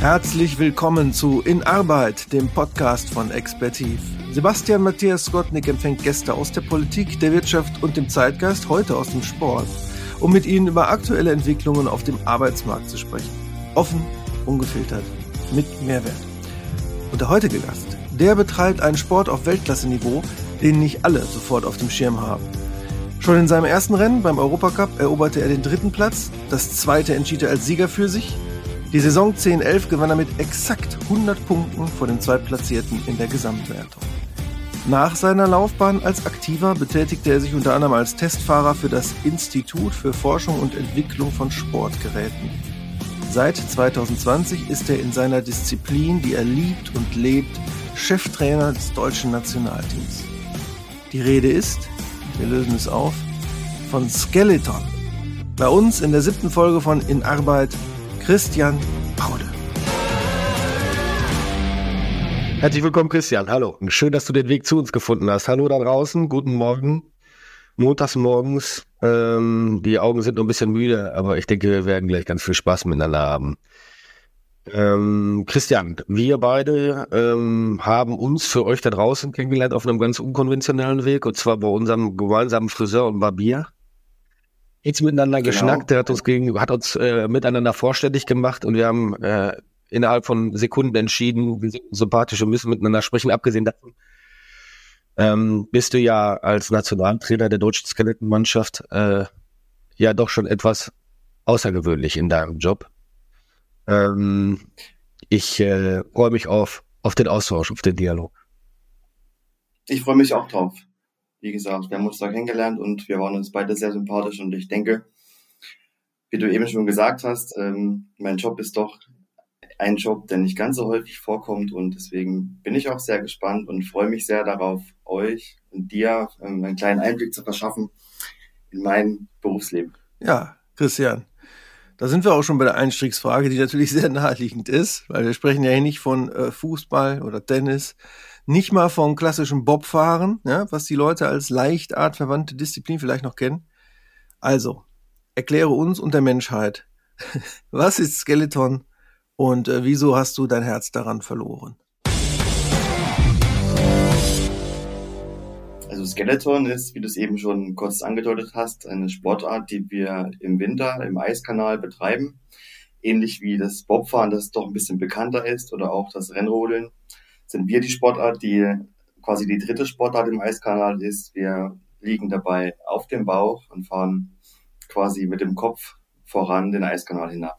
Herzlich willkommen zu In Arbeit, dem Podcast von Expertiv. Sebastian Matthias Skotnik empfängt Gäste aus der Politik, der Wirtschaft und dem Zeitgeist, heute aus dem Sport, um mit ihnen über aktuelle Entwicklungen auf dem Arbeitsmarkt zu sprechen. Offen, ungefiltert, mit Mehrwert. Und der heutige Gast, der betreibt einen Sport auf Weltklasse-Niveau, den nicht alle sofort auf dem Schirm haben. Schon in seinem ersten Rennen beim Europacup eroberte er den dritten Platz, das zweite entschied er als Sieger für sich die Saison 10-11 gewann er mit exakt 100 Punkten vor den Zweitplatzierten in der Gesamtwertung. Nach seiner Laufbahn als Aktiver betätigte er sich unter anderem als Testfahrer für das Institut für Forschung und Entwicklung von Sportgeräten. Seit 2020 ist er in seiner Disziplin, die er liebt und lebt, Cheftrainer des deutschen Nationalteams. Die Rede ist, wir lösen es auf, von Skeleton. Bei uns in der siebten Folge von In Arbeit Christian Paude. Herzlich willkommen, Christian. Hallo. Schön, dass du den Weg zu uns gefunden hast. Hallo da draußen. Guten Morgen. Montags morgens. Ähm, die Augen sind noch ein bisschen müde, aber ich denke, wir werden gleich ganz viel Spaß miteinander haben. Ähm, Christian, wir beide ähm, haben uns für euch da draußen kennengelernt auf einem ganz unkonventionellen Weg, und zwar bei unserem gemeinsamen Friseur und Barbier jetzt miteinander genau. geschnackt, der hat uns gegen, hat uns äh, miteinander vorstellig gemacht und wir haben äh, innerhalb von Sekunden entschieden, wir sind sympathisch und müssen miteinander sprechen. Abgesehen davon ähm, bist du ja als Nationaltrainer der deutschen Skeletonmannschaft äh, ja doch schon etwas außergewöhnlich in deinem Job. Ähm, ich äh, freue mich auf, auf den Austausch, auf den Dialog. Ich freue mich auch drauf wie gesagt, wir haben uns da kennengelernt und wir waren uns beide sehr sympathisch und ich denke, wie du eben schon gesagt hast, ähm, mein Job ist doch ein Job, der nicht ganz so häufig vorkommt und deswegen bin ich auch sehr gespannt und freue mich sehr darauf, euch und dir ähm, einen kleinen Einblick zu verschaffen in mein Berufsleben. Ja, Christian, da sind wir auch schon bei der Einstiegsfrage, die natürlich sehr naheliegend ist, weil wir sprechen ja hier nicht von äh, Fußball oder Tennis, nicht mal vom klassischen Bobfahren, ja, was die Leute als leicht artverwandte Disziplin vielleicht noch kennen. Also, erkläre uns und der Menschheit, was ist Skeleton und äh, wieso hast du dein Herz daran verloren? Also Skeleton ist, wie du es eben schon kurz angedeutet hast, eine Sportart, die wir im Winter im Eiskanal betreiben. Ähnlich wie das Bobfahren, das doch ein bisschen bekannter ist, oder auch das Rennrodeln sind wir die Sportart, die quasi die dritte Sportart im Eiskanal ist. Wir liegen dabei auf dem Bauch und fahren quasi mit dem Kopf voran den Eiskanal hinab.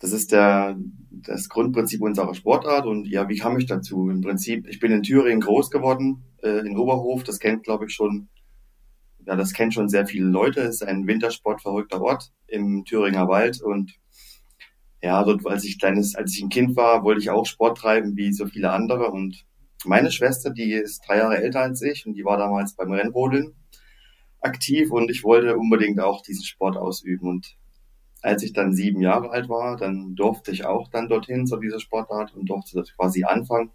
Das ist der, das Grundprinzip unserer Sportart. Und ja, wie kam ich dazu? Im Prinzip, ich bin in Thüringen groß geworden, äh, in Oberhof. Das kennt, glaube ich, schon, ja, das kennt schon sehr viele Leute. Es ist ein wintersportverrückter Ort im Thüringer Wald. Und ja, dort, als ich kleines, als ich ein Kind war, wollte ich auch Sport treiben, wie so viele andere. Und meine Schwester, die ist drei Jahre älter als ich und die war damals beim Rennrodeln aktiv und ich wollte unbedingt auch diesen Sport ausüben. Und als ich dann sieben Jahre alt war, dann durfte ich auch dann dorthin zu dieser Sportart und durfte das quasi anfangen.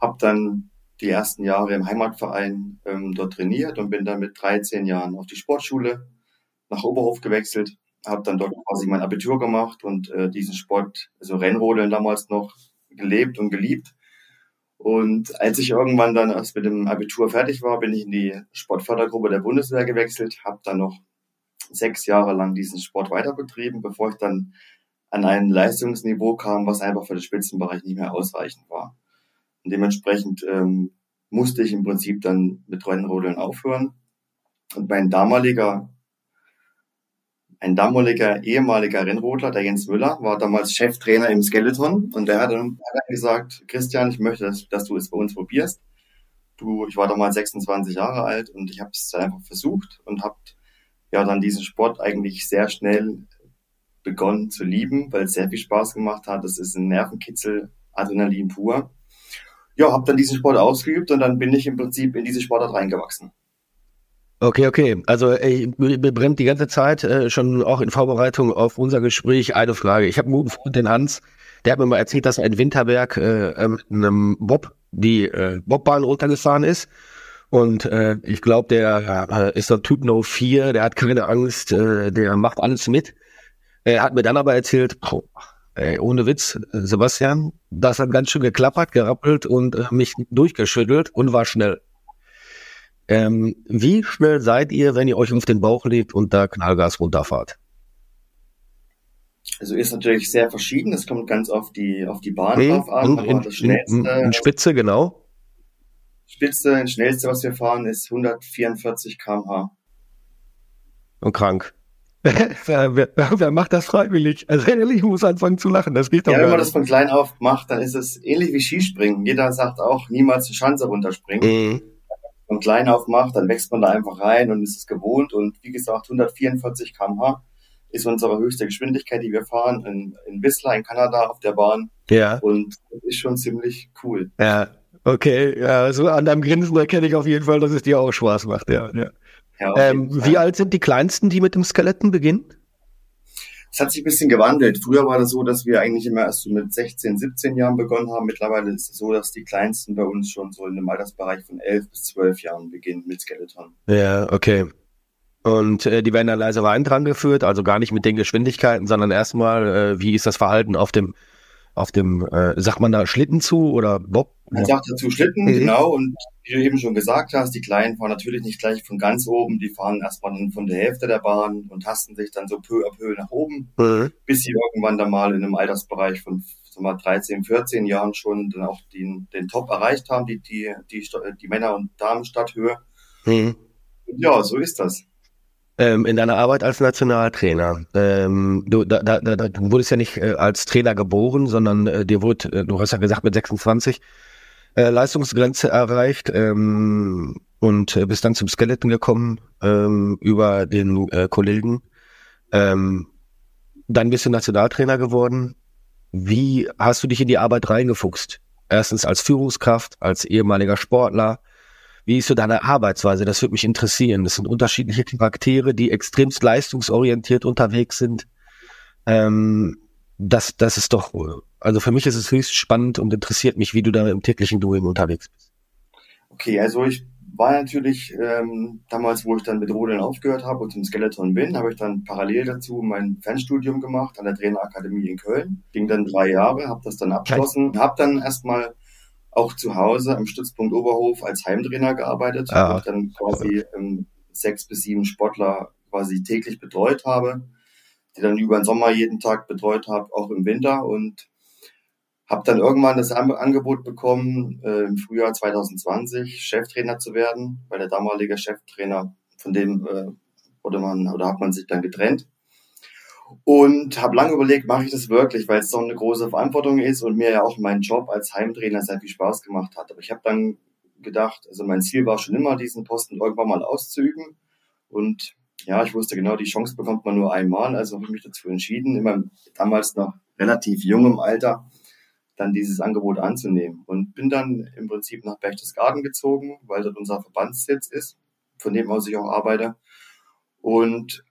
Hab dann die ersten Jahre im Heimatverein ähm, dort trainiert und bin dann mit 13 Jahren auf die Sportschule nach Oberhof gewechselt habe dann dort quasi mein Abitur gemacht und äh, diesen Sport, also Rennrodeln damals noch gelebt und geliebt. Und als ich irgendwann dann erst mit dem Abitur fertig war, bin ich in die Sportfördergruppe der Bundeswehr gewechselt, habe dann noch sechs Jahre lang diesen Sport weiter betrieben, bevor ich dann an ein Leistungsniveau kam, was einfach für den Spitzenbereich nicht mehr ausreichend war. Und dementsprechend ähm, musste ich im Prinzip dann mit Rennrodeln aufhören. Und mein damaliger ein damaliger ehemaliger Rennrodler, der Jens Müller, war damals Cheftrainer im Skeleton und der hat dann gesagt, Christian, ich möchte, dass, dass du es bei uns probierst. Du, ich war damals 26 Jahre alt und ich habe es einfach versucht und habe ja dann diesen Sport eigentlich sehr schnell begonnen zu lieben, weil es sehr viel Spaß gemacht hat. Das ist ein Nervenkitzel, Adrenalin pur. Ja, habe dann diesen Sport ausgeübt und dann bin ich im Prinzip in diese Sportart reingewachsen. Okay, okay. Also ey, mir die ganze Zeit äh, schon auch in Vorbereitung auf unser Gespräch eine Frage. Ich habe einen guten Freund, den Hans, der hat mir mal erzählt, dass er in Winterberg äh, mit einem Bob die äh, Bobbahn runtergefahren ist. Und äh, ich glaube, der äh, ist der Typ No 4, der hat keine Angst, äh, der macht alles mit. Er hat mir dann aber erzählt, boah, ey, ohne Witz, Sebastian, das hat ganz schön geklappert, gerappelt und äh, mich durchgeschüttelt und war schnell. Ähm, wie schnell seid ihr, wenn ihr euch auf den Bauch legt und da Knallgas runterfahrt? Also ist natürlich sehr verschieden. Es kommt ganz auf die auf die Bahn hm, drauf an. In, das schnellste, in, in Spitze genau. Spitze, das schnellste, was wir fahren, ist 144 km/h. Und krank. wer, wer, wer, macht das freiwillig? Also ehrlich, ich muss anfangen zu lachen. Das geht doch ja, wenn man das von klein auf macht, dann ist es ähnlich wie Skispringen. Jeder sagt auch, niemals eine Schanze runterspringen. Mhm. Von klein auf macht, dann wächst man da einfach rein und ist es gewohnt. Und wie gesagt, 144 km/h ist unsere höchste Geschwindigkeit, die wir fahren in, in Whistler in Kanada auf der Bahn. Ja. Und das ist schon ziemlich cool. Ja, okay. Ja, so an deinem Grinsen erkenne ich auf jeden Fall, dass es dir auch Spaß macht. Ja, ja. ja ähm, wie alt sind die Kleinsten, die mit dem Skeletten beginnen? Es hat sich ein bisschen gewandelt. Früher war das so, dass wir eigentlich immer erst so mit 16, 17 Jahren begonnen haben. Mittlerweile ist es so, dass die Kleinsten bei uns schon so in dem Altersbereich von 11 bis 12 Jahren beginnen mit Skeleton. Ja, okay. Und äh, die werden dann leise Wein dran geführt, also gar nicht mit den Geschwindigkeiten, sondern erstmal, äh, wie ist das Verhalten auf dem, auf dem, äh, sagt man da Schlitten zu oder Bob? Man sagt dazu Schlitten, mhm. genau. Und wie du eben schon gesagt hast, die Kleinen fahren natürlich nicht gleich von ganz oben, die fahren erstmal von der Hälfte der Bahn und tasten sich dann so peu à peu nach oben, mhm. bis sie irgendwann dann mal in einem Altersbereich von sagen wir, 13, 14 Jahren schon dann auch den, den Top erreicht haben, die, die, die, die Männer- und Damen-Stadthöhe. Mhm. Ja, so ist das ähm, in deiner Arbeit als Nationaltrainer. Ähm, du, da, da, da, du wurdest ja nicht äh, als Trainer geboren, sondern äh, dir wurde, äh, du hast ja gesagt, mit 26 äh, Leistungsgrenze erreicht ähm, und äh, bist dann zum Skeleton gekommen ähm, über den äh, Kollegen. Ähm, dann bist du Nationaltrainer geworden. Wie hast du dich in die Arbeit reingefuchst? Erstens als Führungskraft, als ehemaliger Sportler, wie ist so deine Arbeitsweise? Das würde mich interessieren. Das sind unterschiedliche Charaktere, die extremst leistungsorientiert unterwegs sind. Ähm, das, das ist doch, also für mich ist es höchst spannend und interessiert mich, wie du da im täglichen Doing unterwegs bist. Okay, also ich war natürlich ähm, damals, wo ich dann mit Rodeln aufgehört habe und zum Skeleton bin, habe ich dann parallel dazu mein Fernstudium gemacht an der Trainerakademie in Köln. Ging dann drei Jahre, habe das dann abgeschlossen, habe dann erstmal auch zu Hause am Stützpunkt Oberhof als Heimtrainer gearbeitet, ja. wo ich dann quasi ähm, sechs bis sieben Sportler quasi täglich betreut habe, die dann über den Sommer jeden Tag betreut habe, auch im Winter und habe dann irgendwann das Angebot bekommen, äh, im Frühjahr 2020 Cheftrainer zu werden, weil der damalige Cheftrainer, von dem äh, wurde man oder hat man sich dann getrennt. Und habe lange überlegt, mache ich das wirklich, weil es so eine große Verantwortung ist und mir ja auch mein Job als Heimtrainer sehr viel Spaß gemacht hat. Aber ich habe dann gedacht, also mein Ziel war schon immer, diesen Posten irgendwann mal auszuüben. Und ja, ich wusste genau, die Chance bekommt man nur einmal. Also habe ich mich dazu entschieden, immer damals noch relativ jungem Alter, dann dieses Angebot anzunehmen. Und bin dann im Prinzip nach Berchtesgaden gezogen, weil dort unser Verbandssitz ist, von dem aus ich auch arbeite. Und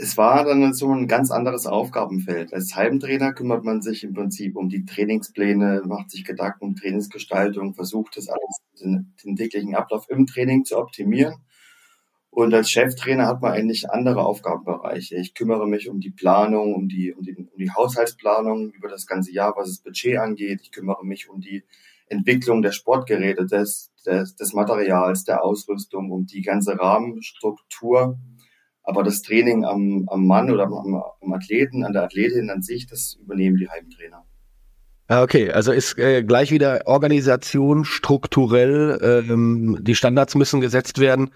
es war dann so ein ganz anderes Aufgabenfeld. Als Heimtrainer kümmert man sich im Prinzip um die Trainingspläne, macht sich Gedanken um Trainingsgestaltung, versucht das alles, den, den täglichen Ablauf im Training zu optimieren. Und als Cheftrainer hat man eigentlich andere Aufgabenbereiche. Ich kümmere mich um die Planung, um die, um die, um die Haushaltsplanung über das ganze Jahr, was das Budget angeht. Ich kümmere mich um die Entwicklung der Sportgeräte, des, des, des Materials, der Ausrüstung, um die ganze Rahmenstruktur aber das Training am, am Mann oder am, am Athleten, an der Athletin an sich, das übernehmen die Heimtrainer. Ah, okay, also ist äh, gleich wieder Organisation strukturell, ähm, die Standards müssen gesetzt werden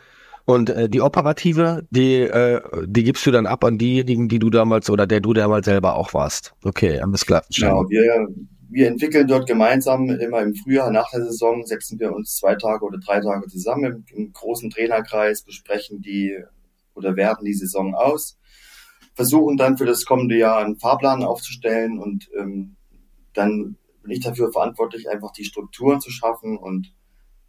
und äh, die operative, die, äh, die gibst du dann ab an diejenigen, die du damals oder der du damals selber auch warst. Okay, alles klar. Genau, wir, wir entwickeln dort gemeinsam immer im Frühjahr nach der Saison, setzen wir uns zwei Tage oder drei Tage zusammen im, im großen Trainerkreis, besprechen die oder werten die Saison aus, versuchen dann für das kommende Jahr einen Fahrplan aufzustellen und ähm, dann bin ich dafür verantwortlich, einfach die Strukturen zu schaffen und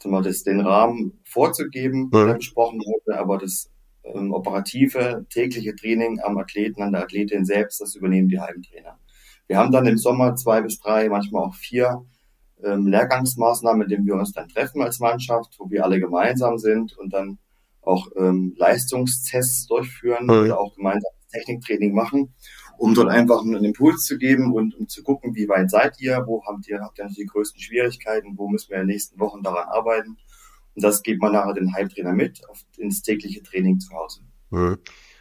mal, das, den Rahmen vorzugeben, mhm. der besprochen wurde, aber das ähm, operative, tägliche Training am Athleten, an der Athletin selbst, das übernehmen die Heimtrainer. Wir haben dann im Sommer zwei bis drei, manchmal auch vier ähm, Lehrgangsmaßnahmen, mit denen wir uns dann treffen als Mannschaft, wo wir alle gemeinsam sind und dann auch ähm, Leistungstests durchführen mhm. oder auch gemeinsam Techniktraining machen, um dort einfach einen Impuls zu geben und um zu gucken, wie weit seid ihr, wo habt ihr, habt ihr die größten Schwierigkeiten, wo müssen wir in den nächsten Wochen daran arbeiten. Und das gibt man nachher den Hype-Trainer mit auf, ins tägliche Training zu Hause. Mhm.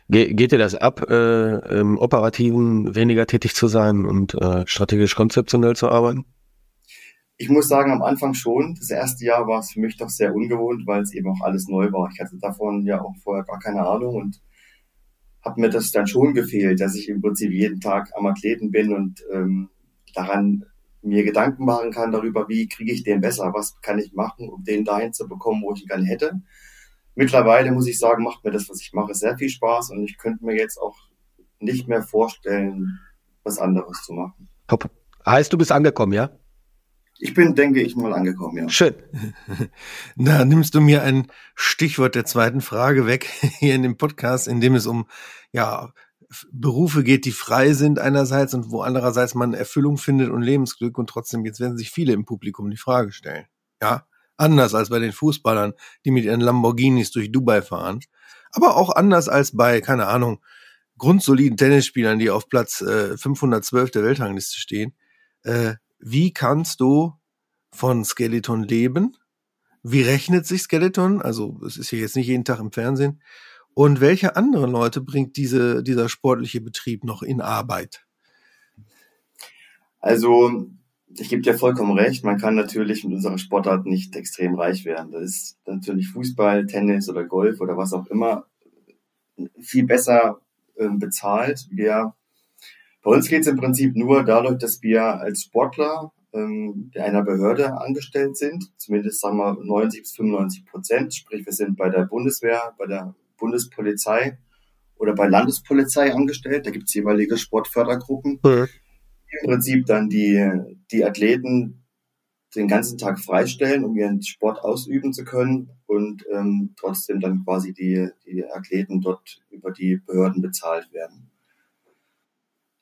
Ge geht dir das ab, äh, im Operativen weniger tätig zu sein und äh, strategisch konzeptionell zu arbeiten? Ich muss sagen, am Anfang schon. Das erste Jahr war es für mich doch sehr ungewohnt, weil es eben auch alles neu war. Ich hatte davon ja auch vorher gar keine Ahnung und habe mir das dann schon gefehlt, dass ich im Prinzip jeden Tag am Athleten bin und ähm, daran mir Gedanken machen kann darüber, wie kriege ich den besser, was kann ich machen, um den dahin zu bekommen, wo ich ihn gerne hätte. Mittlerweile muss ich sagen, macht mir das, was ich mache, sehr viel Spaß und ich könnte mir jetzt auch nicht mehr vorstellen, was anderes zu machen. Top. Heißt, du bist angekommen, ja? Ich bin, denke ich, mal angekommen, ja. Schön. Da nimmst du mir ein Stichwort der zweiten Frage weg hier in dem Podcast, in dem es um ja Berufe geht, die frei sind einerseits und wo andererseits man Erfüllung findet und Lebensglück und trotzdem jetzt werden sich viele im Publikum die Frage stellen. Ja, anders als bei den Fußballern, die mit ihren Lamborghinis durch Dubai fahren, aber auch anders als bei keine Ahnung grundsoliden Tennisspielern, die auf Platz äh, 512 der Weltrangliste stehen. Äh, wie kannst du von Skeleton leben? Wie rechnet sich Skeleton? Also es ist ja jetzt nicht jeden Tag im Fernsehen. Und welche anderen Leute bringt diese, dieser sportliche Betrieb noch in Arbeit? Also ich gebe dir vollkommen recht, man kann natürlich mit unserer Sportart nicht extrem reich werden. Das ist natürlich Fußball, Tennis oder Golf oder was auch immer viel besser äh, bezahlt. Wir bei uns geht es im Prinzip nur dadurch, dass wir als Sportler ähm, einer Behörde angestellt sind, zumindest sagen wir 90 bis 95 Prozent. Sprich, wir sind bei der Bundeswehr, bei der Bundespolizei oder bei Landespolizei angestellt. Da gibt es jeweilige Sportfördergruppen. Mhm. Im Prinzip dann die, die Athleten den ganzen Tag freistellen, um ihren Sport ausüben zu können und ähm, trotzdem dann quasi die, die Athleten dort über die Behörden bezahlt werden.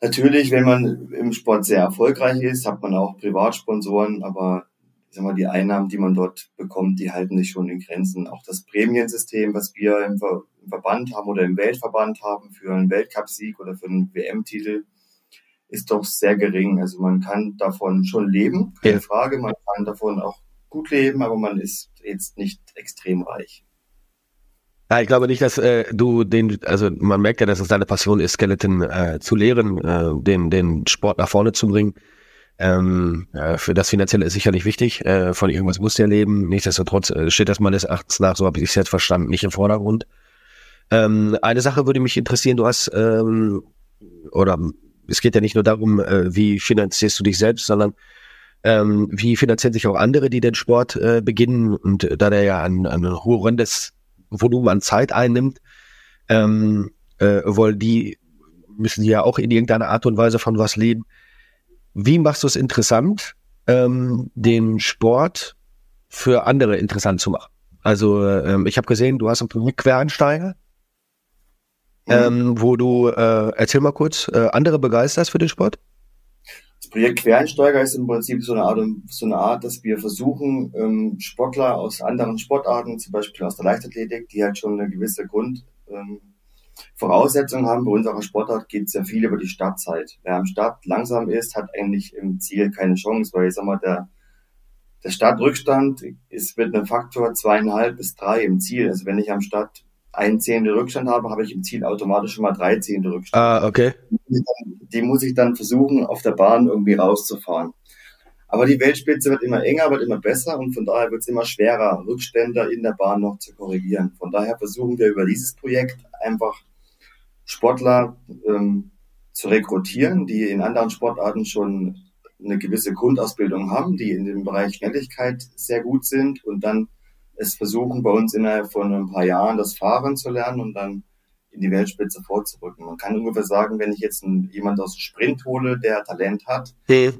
Natürlich, wenn man im Sport sehr erfolgreich ist, hat man auch Privatsponsoren, aber ich sag mal, die Einnahmen, die man dort bekommt, die halten sich schon in Grenzen. Auch das Prämiensystem, was wir im, Ver im Verband haben oder im Weltverband haben für einen Weltcupsieg oder für einen WM-Titel, ist doch sehr gering. Also man kann davon schon leben, keine ja. Frage. Man kann davon auch gut leben, aber man ist jetzt nicht extrem reich. Ja, ich glaube nicht, dass äh, du den, also man merkt ja, dass es deine Passion ist, Skeleton äh, zu lehren, äh, den, den Sport nach vorne zu bringen. Ähm, äh, für das Finanzielle ist sicherlich wichtig. Äh, von irgendwas muss der leben. Nichtsdestotrotz äh, steht das meines Erachtens nach, so habe ich es jetzt verstanden, nicht im Vordergrund. Ähm, eine Sache würde mich interessieren, du hast, ähm, oder es geht ja nicht nur darum, äh, wie finanzierst du dich selbst, sondern ähm, wie finanzieren sich auch andere, die den Sport äh, beginnen. Und da der ja ein, ein horrendes Volumen an Zeit einnimmt, ähm, äh, weil die müssen ja auch in irgendeiner Art und Weise von was leben. Wie machst du es interessant, ähm, den Sport für andere interessant zu machen? Also ähm, ich habe gesehen, du hast ein Projekt Quereinsteiger, mhm. ähm, wo du, äh, erzähl mal kurz, äh, andere begeisterst für den Sport? Projekt Quereinsteiger ist im Prinzip so eine Art, so eine Art dass wir versuchen, ähm, Sportler aus anderen Sportarten, zum Beispiel aus der Leichtathletik, die halt schon eine gewisse Grundvoraussetzung ähm, haben. Bei unserer Sportart geht es ja viel über die Startzeit. Wer am Start langsam ist, hat eigentlich im Ziel keine Chance, weil ich sag mal, der, der Startrückstand ist mit einem Faktor zweieinhalb bis drei im Ziel. Also wenn ich am Start ein Zehntel Rückstand habe, habe ich im Ziel automatisch schon mal drei Zehntel Rückstand. Ah, okay. Die muss ich dann versuchen, auf der Bahn irgendwie rauszufahren. Aber die Weltspitze wird immer enger, wird immer besser und von daher wird es immer schwerer, Rückstände in der Bahn noch zu korrigieren. Von daher versuchen wir über dieses Projekt einfach Sportler ähm, zu rekrutieren, die in anderen Sportarten schon eine gewisse Grundausbildung haben, die in dem Bereich Schnelligkeit sehr gut sind und dann es versuchen, bei uns innerhalb von ein paar Jahren das Fahren zu lernen und dann in die Weltspitze vorzurücken. Man kann ungefähr sagen, wenn ich jetzt einen, jemand aus dem Sprint hole, der Talent hat, hm.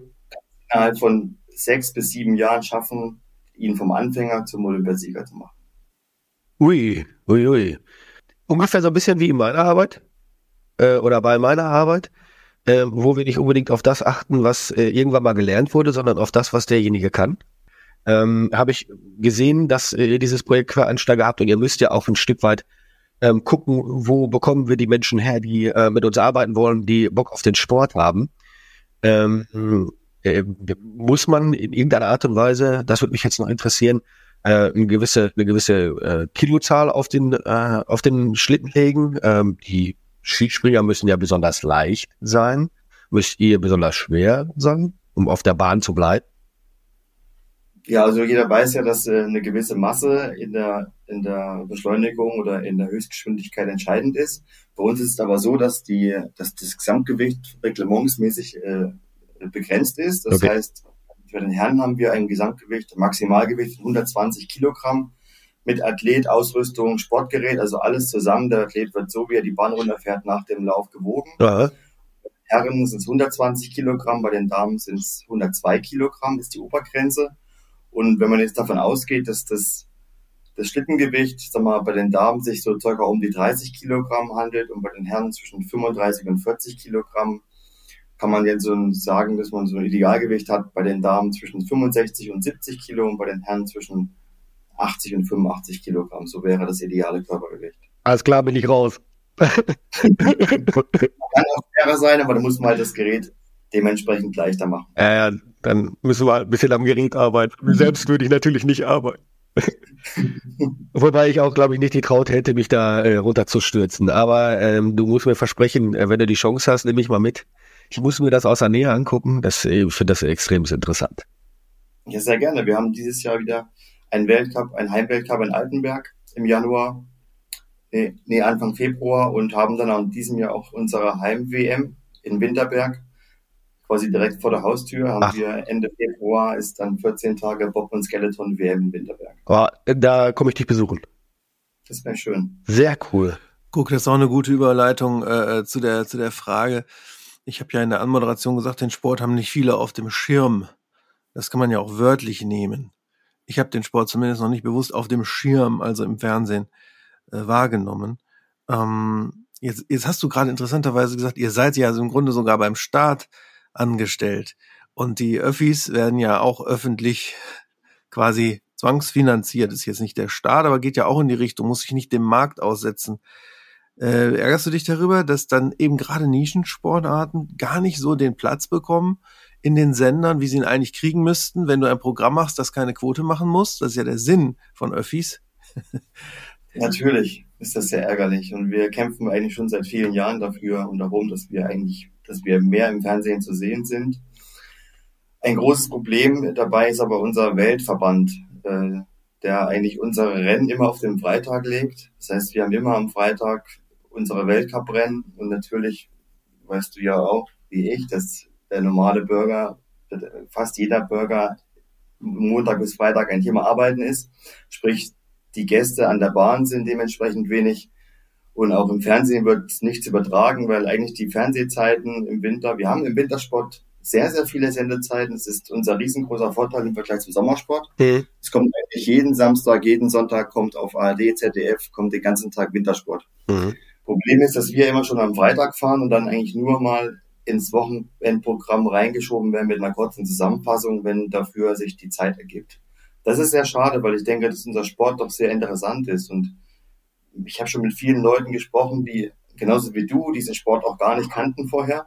innerhalb von sechs bis sieben Jahren schaffen, ihn vom Anfänger zum Olympiasieger zu machen. Ui, ui, ui. Ungefähr so ein bisschen wie in meiner Arbeit äh, oder bei meiner Arbeit, äh, wo wir nicht unbedingt auf das achten, was äh, irgendwann mal gelernt wurde, sondern auf das, was derjenige kann ähm, habe ich gesehen, dass ihr dieses Projekt Quereinsteiger habt und ihr müsst ja auch ein Stück weit ähm, gucken, wo bekommen wir die Menschen her, die äh, mit uns arbeiten wollen, die Bock auf den Sport haben. Ähm, äh, muss man in irgendeiner Art und Weise, das würde mich jetzt noch interessieren, äh, eine gewisse, eine gewisse äh, Kilozahl auf den, äh, auf den Schlitten legen. Ähm, die Skispringer müssen ja besonders leicht sein. Müsst ihr besonders schwer sein, um auf der Bahn zu bleiben? Ja, also jeder weiß ja, dass äh, eine gewisse Masse in der, in der Beschleunigung oder in der Höchstgeschwindigkeit entscheidend ist. Bei uns ist es aber so, dass die, dass das Gesamtgewicht reglementsmäßig äh, begrenzt ist. Das okay. heißt, für den Herren haben wir ein Gesamtgewicht, Maximalgewicht von 120 Kilogramm mit Athlet, Ausrüstung, Sportgerät, also alles zusammen. Der Athlet wird so, wie er die Bahn runterfährt, nach dem Lauf gewogen. Ja. Herren sind es 120 Kilogramm, bei den Damen sind es 102 Kilogramm, ist die Obergrenze. Und wenn man jetzt davon ausgeht, dass das, das Schlittengewicht, sag mal, bei den Damen sich so circa um die 30 Kilogramm handelt und bei den Herren zwischen 35 und 40 Kilogramm, kann man jetzt so sagen, dass man so ein Idealgewicht hat bei den Damen zwischen 65 und 70 Kilo und bei den Herren zwischen 80 und 85 Kilogramm. So wäre das ideale Körpergewicht. Alles klar, bin ich raus. kann auch schwerer sein, aber da muss man halt das Gerät dementsprechend leichter machen. Ja, ja, dann müssen wir ein bisschen am Gerät arbeiten. Selbst würde ich natürlich nicht arbeiten. Wobei ich auch, glaube ich, nicht die Traut hätte, mich da äh, runterzustürzen. Aber ähm, du musst mir versprechen, äh, wenn du die Chance hast, nehme ich mal mit. Ich muss mir das aus der Nähe angucken. Das, ich finde das extrem interessant. Ja, sehr gerne. Wir haben dieses Jahr wieder einen Weltcup, einen Heimweltcup in Altenberg im Januar, nee, nee Anfang Februar und haben dann in diesem Jahr auch unsere Heim-WM in Winterberg. Quasi direkt vor der Haustür haben Ach. wir Ende Februar ist dann 14 Tage Bob und Skeleton WM in Winterberg. Oh, da komme ich dich besuchen. Das wäre schön. Sehr cool. Guck, das ist auch eine gute Überleitung äh, äh zu der zu der Frage. Ich habe ja in der Anmoderation gesagt, den Sport haben nicht viele auf dem Schirm. Das kann man ja auch wörtlich nehmen. Ich habe den Sport zumindest noch nicht bewusst auf dem Schirm, also im Fernsehen, äh, wahrgenommen. Ähm, jetzt, jetzt hast du gerade interessanterweise gesagt, ihr seid ja also im Grunde sogar beim Staat angestellt. Und die Öffis werden ja auch öffentlich quasi zwangsfinanziert. Ist jetzt nicht der Staat, aber geht ja auch in die Richtung, muss sich nicht dem Markt aussetzen. Äh, ärgerst du dich darüber, dass dann eben gerade Nischensportarten gar nicht so den Platz bekommen in den Sendern, wie sie ihn eigentlich kriegen müssten, wenn du ein Programm machst, das keine Quote machen muss? Das ist ja der Sinn von Öffis. Natürlich ist das sehr ärgerlich und wir kämpfen eigentlich schon seit vielen Jahren dafür und darum, dass wir eigentlich, dass wir mehr im Fernsehen zu sehen sind. Ein großes Problem dabei ist aber unser Weltverband. Äh, der eigentlich unsere Rennen immer auf den Freitag legt. Das heißt, wir haben immer am Freitag unsere Weltcuprennen und natürlich weißt du ja auch, wie ich, dass der normale Bürger, fast jeder Bürger Montag bis Freitag ein Thema arbeiten ist. Sprich, die Gäste an der Bahn sind dementsprechend wenig. Und auch im Fernsehen wird nichts übertragen, weil eigentlich die Fernsehzeiten im Winter, wir haben im Wintersport sehr, sehr viele Sendezeiten. Es ist unser riesengroßer Vorteil im Vergleich zum Sommersport. Mhm. Es kommt eigentlich jeden Samstag, jeden Sonntag kommt auf ARD, ZDF, kommt den ganzen Tag Wintersport. Mhm. Problem ist, dass wir immer schon am Freitag fahren und dann eigentlich nur mal ins Wochenendprogramm reingeschoben werden mit einer kurzen Zusammenfassung, wenn dafür sich die Zeit ergibt. Das ist sehr schade, weil ich denke, dass unser Sport doch sehr interessant ist und ich habe schon mit vielen Leuten gesprochen, die genauso wie du diesen Sport auch gar nicht kannten vorher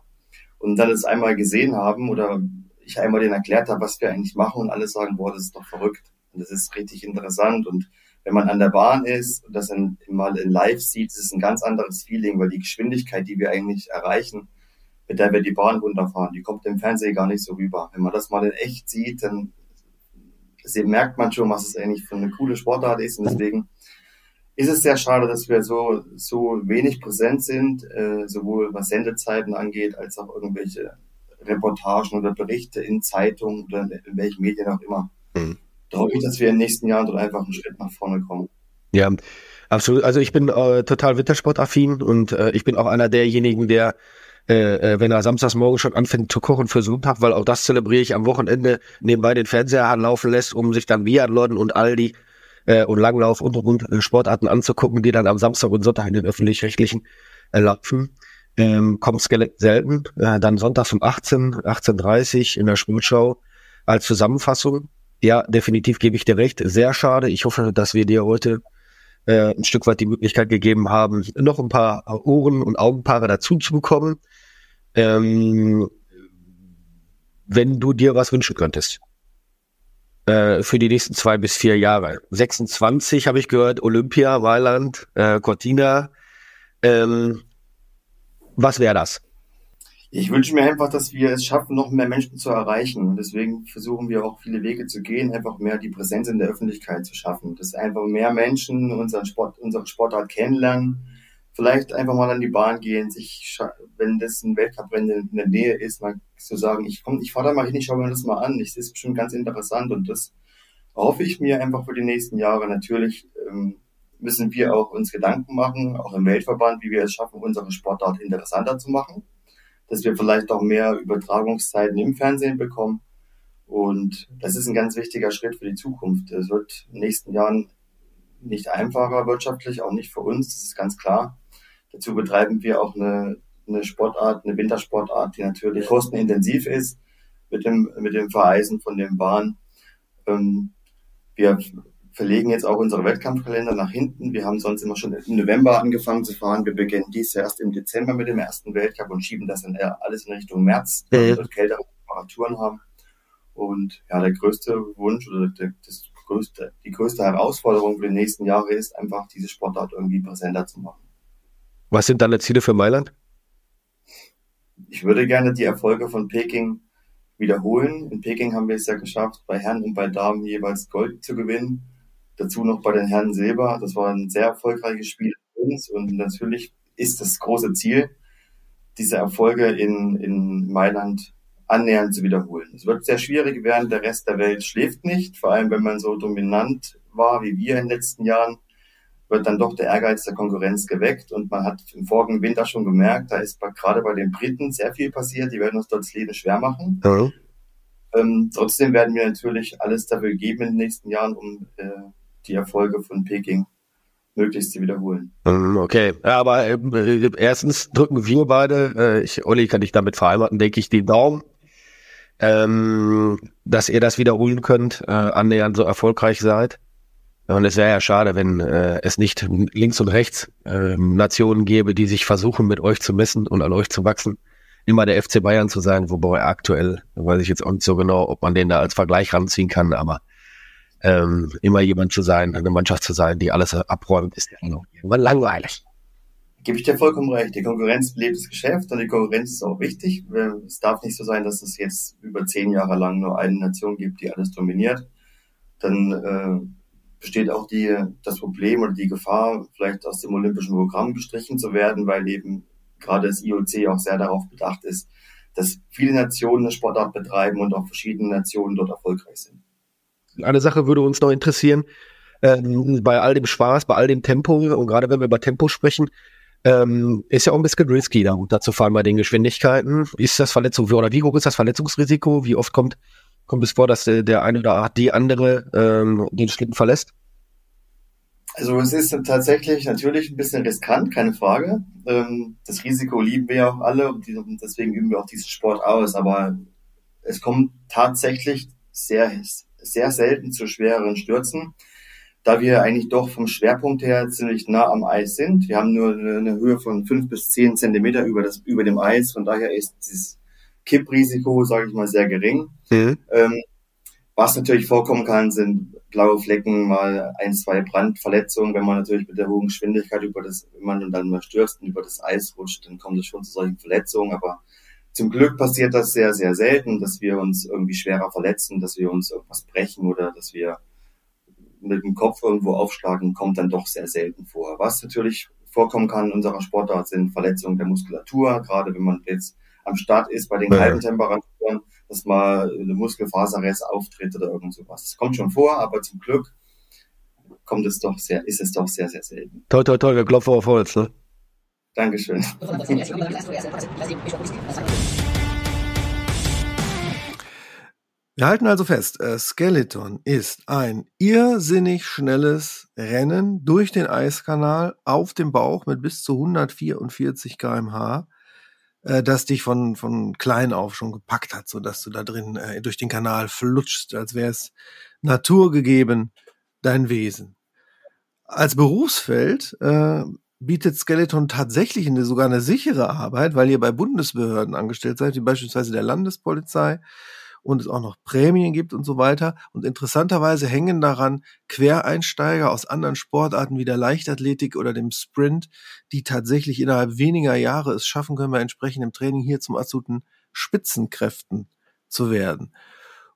und dann es einmal gesehen haben oder ich einmal denen erklärt habe, was wir eigentlich machen und alle sagen, boah, das ist doch verrückt und das ist richtig interessant und wenn man an der Bahn ist und das in, mal in live sieht, ist es ein ganz anderes Feeling, weil die Geschwindigkeit, die wir eigentlich erreichen, mit der wir die Bahn runterfahren, die kommt im Fernsehen gar nicht so rüber. Wenn man das mal in echt sieht, dann merkt man schon, was es eigentlich für eine coole Sportart ist und deswegen ist es sehr schade, dass wir so, so wenig präsent sind, äh, sowohl was Sendezeiten angeht, als auch irgendwelche Reportagen oder Berichte in Zeitungen oder in welchen Medien auch immer. Mhm. Da hoffe ich, dass wir in den nächsten Jahren dort einfach einen Schritt nach vorne kommen. Ja, absolut. Also ich bin äh, total Wintersportaffin und äh, ich bin auch einer derjenigen, der äh, äh, wenn er samstags morgen schon anfängt zu kochen für Sonntag, weil auch das zelebriere ich am Wochenende nebenbei den Fernseher anlaufen lässt, um sich dann Biathlon und Aldi äh, und Langlauf und, und äh, Sportarten anzugucken, die dann am Samstag und Sonntag in den öffentlich-rechtlichen äh, laufen. Ähm, kommt selten. Äh, dann sonntags um 18, 18.30 in der Sportschau als Zusammenfassung. Ja, definitiv gebe ich dir recht. Sehr schade. Ich hoffe, dass wir dir heute äh, ein Stück weit die Möglichkeit gegeben haben, noch ein paar Ohren- und Augenpaare dazu zu bekommen. Ähm, wenn du dir was wünschen könntest äh, für die nächsten zwei bis vier Jahre. 26 habe ich gehört, Olympia, Mailand, äh, Cortina. Ähm, was wäre das? Ich wünsche mir einfach, dass wir es schaffen, noch mehr Menschen zu erreichen. Und deswegen versuchen wir auch viele Wege zu gehen, einfach mehr die Präsenz in der Öffentlichkeit zu schaffen. Dass einfach mehr Menschen unseren Sport, unsere Sportart kennenlernen, vielleicht einfach mal an die Bahn gehen, sich, wenn das ein Weltcuprennen in der Nähe ist, mal zu sagen, ich komm, ich fahre da mal hin, ich schaue mir das mal an. Ich, das ist bestimmt ganz interessant und das hoffe ich mir einfach für die nächsten Jahre. Natürlich ähm, müssen wir auch uns Gedanken machen, auch im Weltverband, wie wir es schaffen, unsere Sportart interessanter zu machen dass wir vielleicht auch mehr Übertragungszeiten im Fernsehen bekommen. Und das ist ein ganz wichtiger Schritt für die Zukunft. Es wird in den nächsten Jahren nicht einfacher wirtschaftlich, auch nicht für uns, das ist ganz klar. Dazu betreiben wir auch eine, eine Sportart, eine Wintersportart, die natürlich kostenintensiv ist mit dem, mit dem Vereisen von den Bahnen. Ähm, wir verlegen jetzt auch unsere Wettkampfkalender nach hinten. Wir haben sonst immer schon im November angefangen zu fahren. Wir beginnen dies erst im Dezember mit dem ersten Weltcup und schieben das dann alles in Richtung März, damit wir kältere Temperaturen haben. Und ja, der größte Wunsch oder der, das größte, die größte Herausforderung für die nächsten Jahre ist einfach, diese Sportart irgendwie präsenter zu machen. Was sind deine Ziele für Mailand? Ich würde gerne die Erfolge von Peking wiederholen. In Peking haben wir es ja geschafft, bei Herren und bei Damen jeweils Gold zu gewinnen. Dazu noch bei den Herren Silber. Das war ein sehr erfolgreiches Spiel für uns und natürlich ist das große Ziel, diese Erfolge in, in Mailand annähernd zu wiederholen. Es wird sehr schwierig werden, der Rest der Welt schläft nicht, vor allem wenn man so dominant war wie wir in den letzten Jahren, wird dann doch der Ehrgeiz der Konkurrenz geweckt und man hat im vorigen Winter schon gemerkt, da ist gerade bei den Briten sehr viel passiert, die werden uns dort das Leben schwer machen. Mhm. Ähm, trotzdem werden wir natürlich alles dafür geben in den nächsten Jahren, um äh, die Erfolge von Peking möglichst zu wiederholen. Mm, okay, ja, aber äh, erstens drücken wir beide, äh, ich, Olli kann dich damit verheiraten, denke ich, den Daumen, ähm, dass ihr das wiederholen könnt, äh, annähernd so erfolgreich seid. Und es wäre ja schade, wenn äh, es nicht links und rechts äh, Nationen gäbe, die sich versuchen, mit euch zu messen und an euch zu wachsen. Immer der FC Bayern zu sein, wobei aktuell, weiß ich jetzt auch nicht so genau, ob man den da als Vergleich ranziehen kann, aber ähm, immer jemand zu sein, eine Mannschaft zu sein, die alles abräumt, ist ja irgendwann langweilig. Gebe ich dir vollkommen recht. Die Konkurrenz lebt das Geschäft und die Konkurrenz ist auch wichtig. Es darf nicht so sein, dass es jetzt über zehn Jahre lang nur eine Nation gibt, die alles dominiert. Dann äh, besteht auch die, das Problem oder die Gefahr, vielleicht aus dem olympischen Programm gestrichen zu werden, weil eben gerade das IOC auch sehr darauf bedacht ist, dass viele Nationen eine Sportart betreiben und auch verschiedene Nationen dort erfolgreich sind. Eine Sache würde uns noch interessieren, ähm, bei all dem Spaß, bei all dem Tempo und gerade wenn wir über Tempo sprechen, ähm, ist ja auch ein bisschen risky, da runterzufahren bei den Geschwindigkeiten. Ist das Verletzung oder wie hoch ist das Verletzungsrisiko? Wie oft kommt, kommt es vor, dass der, der eine oder die andere ähm, den Schlitten verlässt? Also es ist tatsächlich natürlich ein bisschen riskant, keine Frage. Ähm, das Risiko lieben wir ja auch alle und deswegen üben wir auch diesen Sport aus. Aber es kommt tatsächlich sehr sehr selten zu schwereren Stürzen, da wir eigentlich doch vom Schwerpunkt her ziemlich nah am Eis sind. Wir haben nur eine Höhe von fünf bis zehn Zentimeter über, das, über dem Eis, von daher ist dieses Kipprisiko, sage ich mal, sehr gering. Mhm. Ähm, was natürlich vorkommen kann, sind blaue Flecken, mal ein, zwei Brandverletzungen. Wenn man natürlich mit der hohen Geschwindigkeit über das, wenn man dann mal stürzt und über das Eis rutscht, dann kommt es schon zu solchen Verletzungen. Aber zum Glück passiert das sehr, sehr selten, dass wir uns irgendwie schwerer verletzen, dass wir uns irgendwas brechen oder dass wir mit dem Kopf irgendwo aufschlagen, kommt dann doch sehr selten vor. Was natürlich vorkommen kann in unserer Sportart sind Verletzungen der Muskulatur, gerade wenn man jetzt am Start ist bei den ja. kalten Temperaturen, dass mal eine Muskelfaserriss auftritt oder irgend sowas. Das kommt schon vor, aber zum Glück kommt es doch sehr, ist es doch sehr, sehr selten. Toi, toi, toi, wir klopfen auf Holz, ne? Dankeschön. Wir halten also fest, äh, Skeleton ist ein irrsinnig schnelles Rennen durch den Eiskanal auf dem Bauch mit bis zu 144 kmh, äh, das dich von, von klein auf schon gepackt hat, so dass du da drin äh, durch den Kanal flutschst, als wäre es naturgegeben dein Wesen. als Berufsfeld äh, bietet Skeleton tatsächlich eine, sogar eine sichere Arbeit, weil ihr bei Bundesbehörden angestellt seid, wie beispielsweise der Landespolizei und es auch noch Prämien gibt und so weiter. Und interessanterweise hängen daran Quereinsteiger aus anderen Sportarten wie der Leichtathletik oder dem Sprint, die tatsächlich innerhalb weniger Jahre es schaffen können, bei entsprechendem Training hier zum absoluten Spitzenkräften zu werden.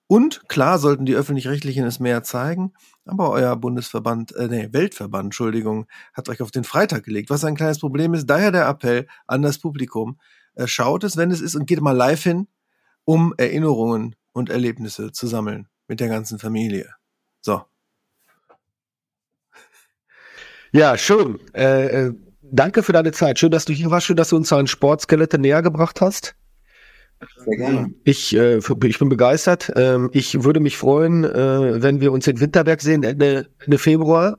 Und klar sollten die öffentlich-rechtlichen es mehr zeigen, aber euer Bundesverband, äh, nee, Weltverband, Entschuldigung, hat euch auf den Freitag gelegt, was ein kleines Problem ist. Daher der Appell an das Publikum, äh, schaut es, wenn es ist, und geht mal live hin, um Erinnerungen und Erlebnisse zu sammeln mit der ganzen Familie. So. Ja, schön. Äh, äh, danke für deine Zeit. Schön, dass du hier warst. Schön, dass du uns ein Sportskelette näher gebracht hast. Sehr gerne. Ich, äh, ich bin begeistert. Ähm, ich würde mich freuen, äh, wenn wir uns in Winterberg sehen, Ende, Ende Februar.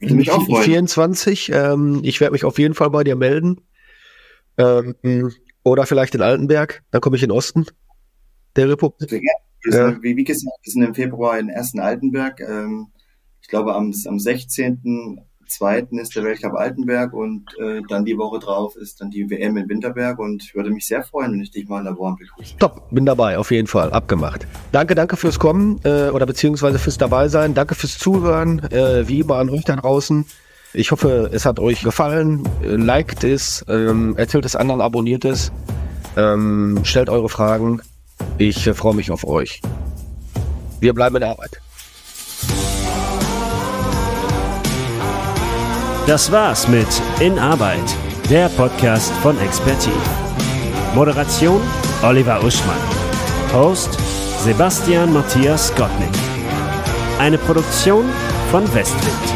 Würde mich auch freuen. 24. Ähm, ich werde mich auf jeden Fall bei dir melden. Ähm, oder vielleicht in Altenberg. Dann komme ich in den Osten der Republik. Gerne. Wir sind, Wie, wie gesagt, wir sind im Februar in Ersten Altenberg. Ähm, ich glaube, am, am 16 zweiten ist der Weltcup Altenberg und äh, dann die Woche drauf ist dann die WM in Winterberg und ich würde mich sehr freuen, wenn ich dich mal in der Warm begrüße. Top, bin dabei, auf jeden Fall, abgemacht. Danke, danke fürs Kommen äh, oder beziehungsweise fürs dabei sein. Danke fürs Zuhören, äh, wie immer an euch da draußen. Ich hoffe, es hat euch gefallen. Liked es, ähm, erzählt es anderen, abonniert es, ähm, stellt eure Fragen. Ich äh, freue mich auf euch. Wir bleiben in der Arbeit. Das war's mit In Arbeit, der Podcast von Expertiv. Moderation Oliver Uschmann. Host Sebastian Matthias Gottlieb. Eine Produktion von Westwind.